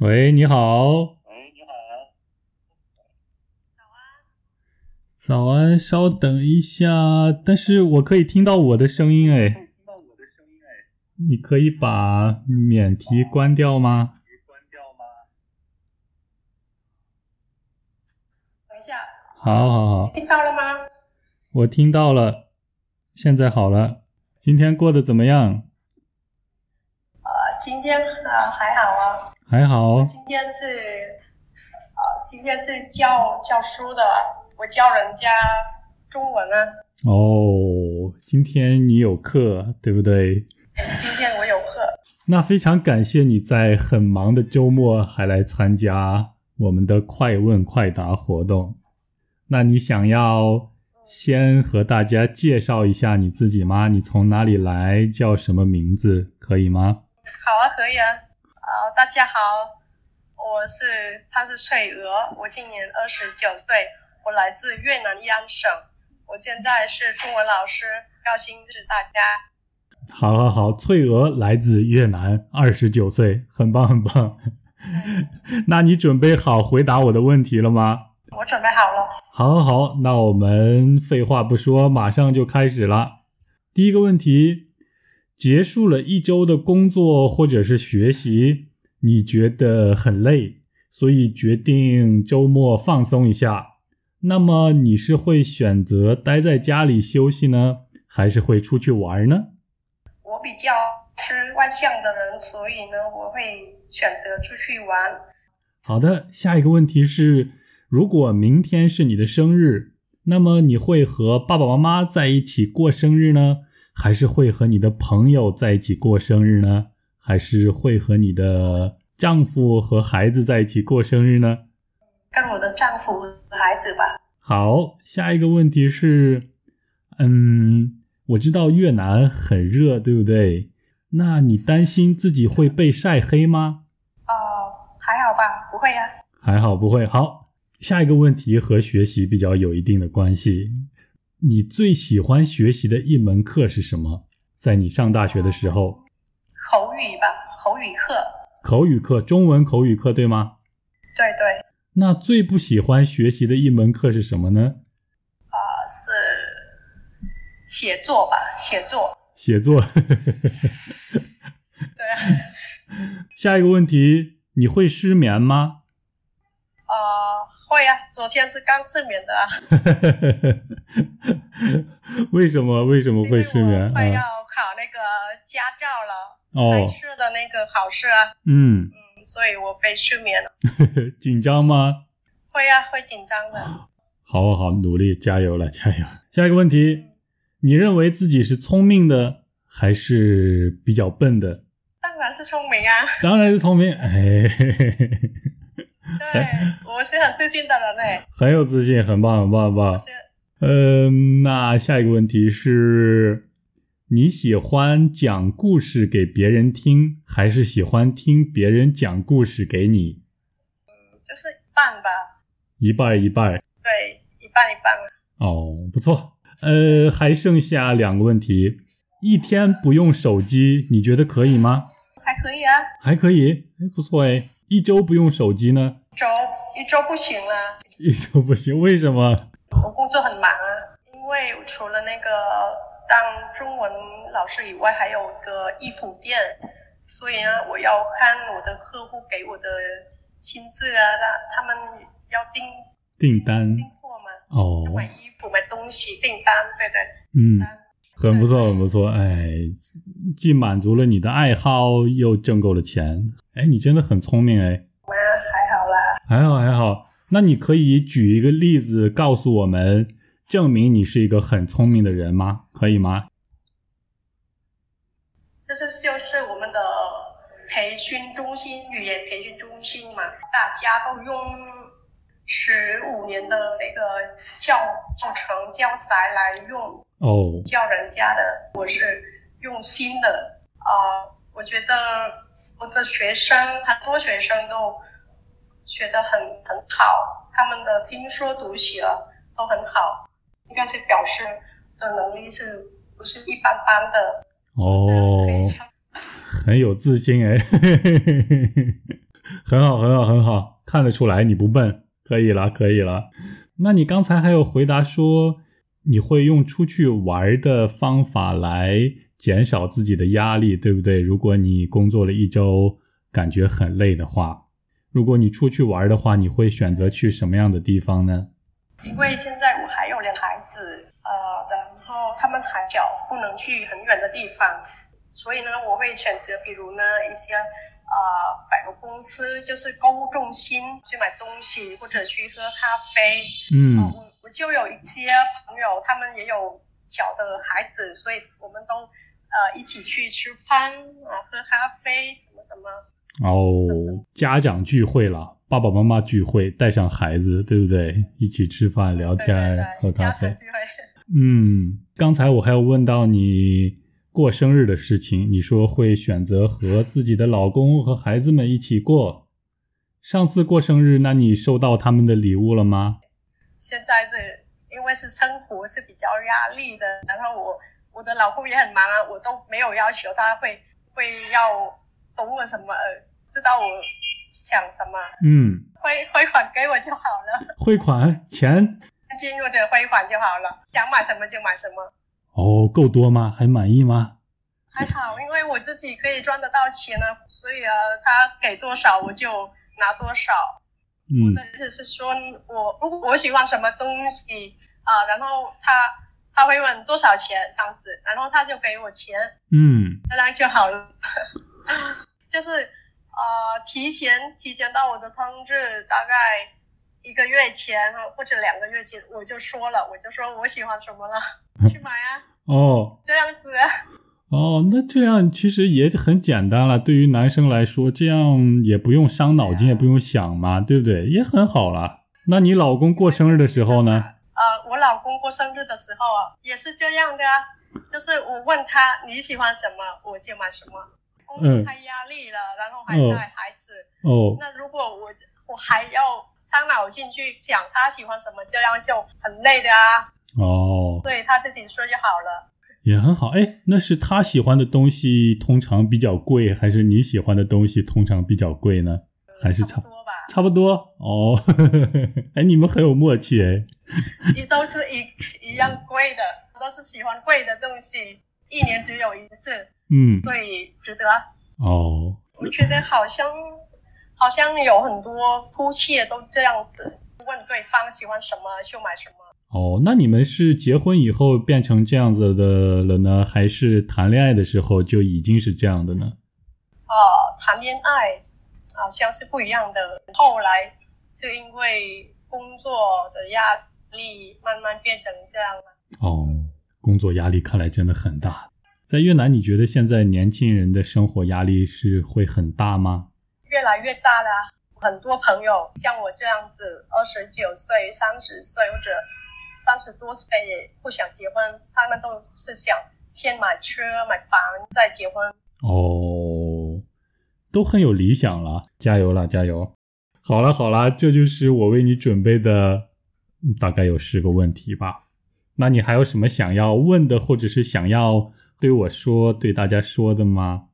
喂，你好。喂，你好。早安，早安稍等一下，但是我可以听到我的声音哎。听到我的声音哎。你可以把免提关掉吗？关掉吗？等一下，好好好，听到了吗？我听到了，现在好了。今天过得怎么样？呃，今天呃还好啊。还好。今天是呃，今天是教教书的，我教人家中文啊。哦，今天你有课对不对？今天我有课。那非常感谢你在很忙的周末还来参加我们的快问快答活动。那你想要先和大家介绍一下你自己吗？你从哪里来？叫什么名字？可以吗？好啊，可以啊。呃，大家好，我是他是翠娥，我今年二十九岁，我来自越南安省，我现在是中文老师，高兴认识大家。好，好，好，翠娥来自越南，二十九岁，很棒，很棒。那你准备好回答我的问题了吗？我准备好了。好，好，好，那我们废话不说，马上就开始了。第一个问题，结束了一周的工作或者是学习，你觉得很累，所以决定周末放松一下。那么你是会选择待在家里休息呢，还是会出去玩呢？我比较是外向的人，所以呢，我会选择出去玩。好的，下一个问题是，如果明天是你的生日，那么你会和爸爸妈妈在一起过生日呢，还是会和你的朋友在一起过生日呢，还是会和你的丈夫和孩子在一起过生日呢？跟我的丈夫和孩子吧。好，下一个问题是，嗯。我知道越南很热，对不对？那你担心自己会被晒黑吗？哦，还好吧，不会呀。还好不会。好，下一个问题和学习比较有一定的关系。你最喜欢学习的一门课是什么？在你上大学的时候？口语吧，口语课。口语课，中文口语课，对吗？对对。那最不喜欢学习的一门课是什么呢？啊，是。写作吧，写作，写作。对啊。下一个问题，你会失眠吗？呃，会啊，昨天是刚失眠的啊。为什么？为什么会失眠？快要考那个驾照了，开车的那个考试啊。嗯嗯，所以我被失眠了。紧张吗？会啊，会紧张的。好，好，好，努力，加油了，加油！下一个问题。你认为自己是聪明的还是比较笨的？当然是聪明啊！当然是聪明，哎，对，我是很自信的人嘞，很有自信，很棒，很棒，很棒。嗯，那下一个问题是，你喜欢讲故事给别人听，还是喜欢听别人讲故事给你？嗯，就是一半吧。一半一半。对，一半一半。哦，不错。呃，还剩下两个问题，一天不用手机，你觉得可以吗？还可以啊，还可以，哎，不错哎。一周不用手机呢？周一周不行了，一周不行，为什么？我工作很忙啊，因为除了那个当中文老师以外，还有一个衣服店，所以呢，我要看我的客户给我的亲自啊，他他们要订订单。订货嘛，哦，买衣服。买东西订单，对对，嗯，很不错，很不错，哎，既满足了你的爱好，又挣够了钱，哎，你真的很聪明，哎，妈，还好啦，还好还好，那你可以举一个例子告诉我们，证明你是一个很聪明的人吗？可以吗？这是就是我们的培训中心，语言培训中心嘛，大家都用。十五年的那个教教程教材来用哦，教人家的，我是用新的啊。我觉得我的学生很多学生都学得很很好，他们的听说读写都很好，应该是表示的能力是不是一般般的哦，很有自信哎。很好，很好，很好，看得出来你不笨，可以了，可以了。那你刚才还有回答说你会用出去玩的方法来减少自己的压力，对不对？如果你工作了一周，感觉很累的话，如果你出去玩的话，你会选择去什么样的地方呢？因为现在我还有孩子，呃，然后他们还小，不能去很远的地方，所以呢，我会选择比如呢一些呃百货公司，就是购物中心去买东西，或者去喝咖啡。嗯我我就有一些朋友，他们也有小的孩子，所以我们都呃一起去吃饭啊，喝咖啡什么什么。哦，家长聚会了，爸爸妈妈聚会，带上孩子，对不对？一起吃饭、聊天、对，喝咖啡。嗯，刚才我还有问到你过生日的事情，你说会选择和自己的老公和孩子们一起过。上次过生日，那你收到他们的礼物了吗？现在是因为是生活是比较压力的，然后我我的老公也很忙啊，我都没有要求他会会要懂我什么，呃知道我想什么，嗯，汇汇款给我就好了，汇款？钱？现金或者汇款就好了，想买什么就买什么，哦，够多吗？还满意吗？还好，因为我自己可以赚得到钱呢，所以啊，他给多少我就拿多少。嗯。的意思是说，我如果我喜欢什么东西啊、然后他他会问多少钱这样子，然后他就给我钱，嗯。这样就好了。就是呃，提前提前到我的生日大概一个月前或者两个月前，我就说了，我就说我喜欢什么了，去买啊，哦这样子啊。哦，那这样其实也很简单了。对于男生来说，这样也不用伤脑筋，也不用想嘛，对不对？也很好了。那你老公过生日的时候呢？呃，我老公过生日的时候啊，也是这样的啊，就是我问他你喜欢什么，我就买什么。工作太压力了，然后还带孩子，哦，那如果我我还要伤脑筋去想他喜欢什么，这样就很累的啊。哦，对他自己说就好了。也很好。哎，那是他喜欢的东西通常比较贵，还是你喜欢的东西通常比较贵呢？还是差差不多吧，差不多哦。哎，你们很有默契哎。你都是一一样贵的，都是喜欢贵的东西，一年只有一次，嗯，所以值得。哦，我觉得好像好像有很多夫妻都这样子，问对方喜欢什么就买什么。哦，那你们是结婚以后变成这样子的了呢，还是谈恋爱的时候就已经是这样的呢？哦，谈恋爱好像是不一样的，后来是因为工作的压力慢慢变成这样了。哦，工作压力看来真的很大。在越南，你觉得现在年轻人的生活压力是会很大吗？越来越大了啊。很多朋友像我这样子，二十九岁、三十岁或者三十多岁也不想结婚，他们都是想先买车、买房再结婚。哦，都很有理想了，加油了，加油！好了好了，这就是我为你准备的，嗯大概有十个问题吧。那你还有什么想要问的，或者是想要对我说、对大家说的吗？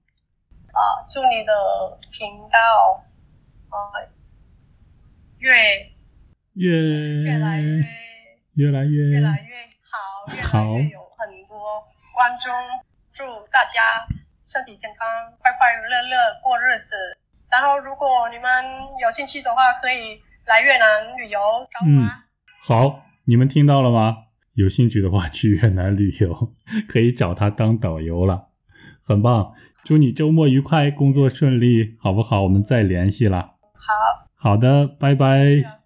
啊，祝你的频道呃越越越来越越来越越来越好，越好来越有很多观众。祝大家身体健康，快快乐乐过日子。然后，如果你们有兴趣的话，可以来越南旅游找我啊。好，你们听到了吗？有兴趣的话，去越南旅游 可以找他当导游了，很棒。祝你周末愉快，工作顺利，好不好？我们再联系了。好，好的，拜拜。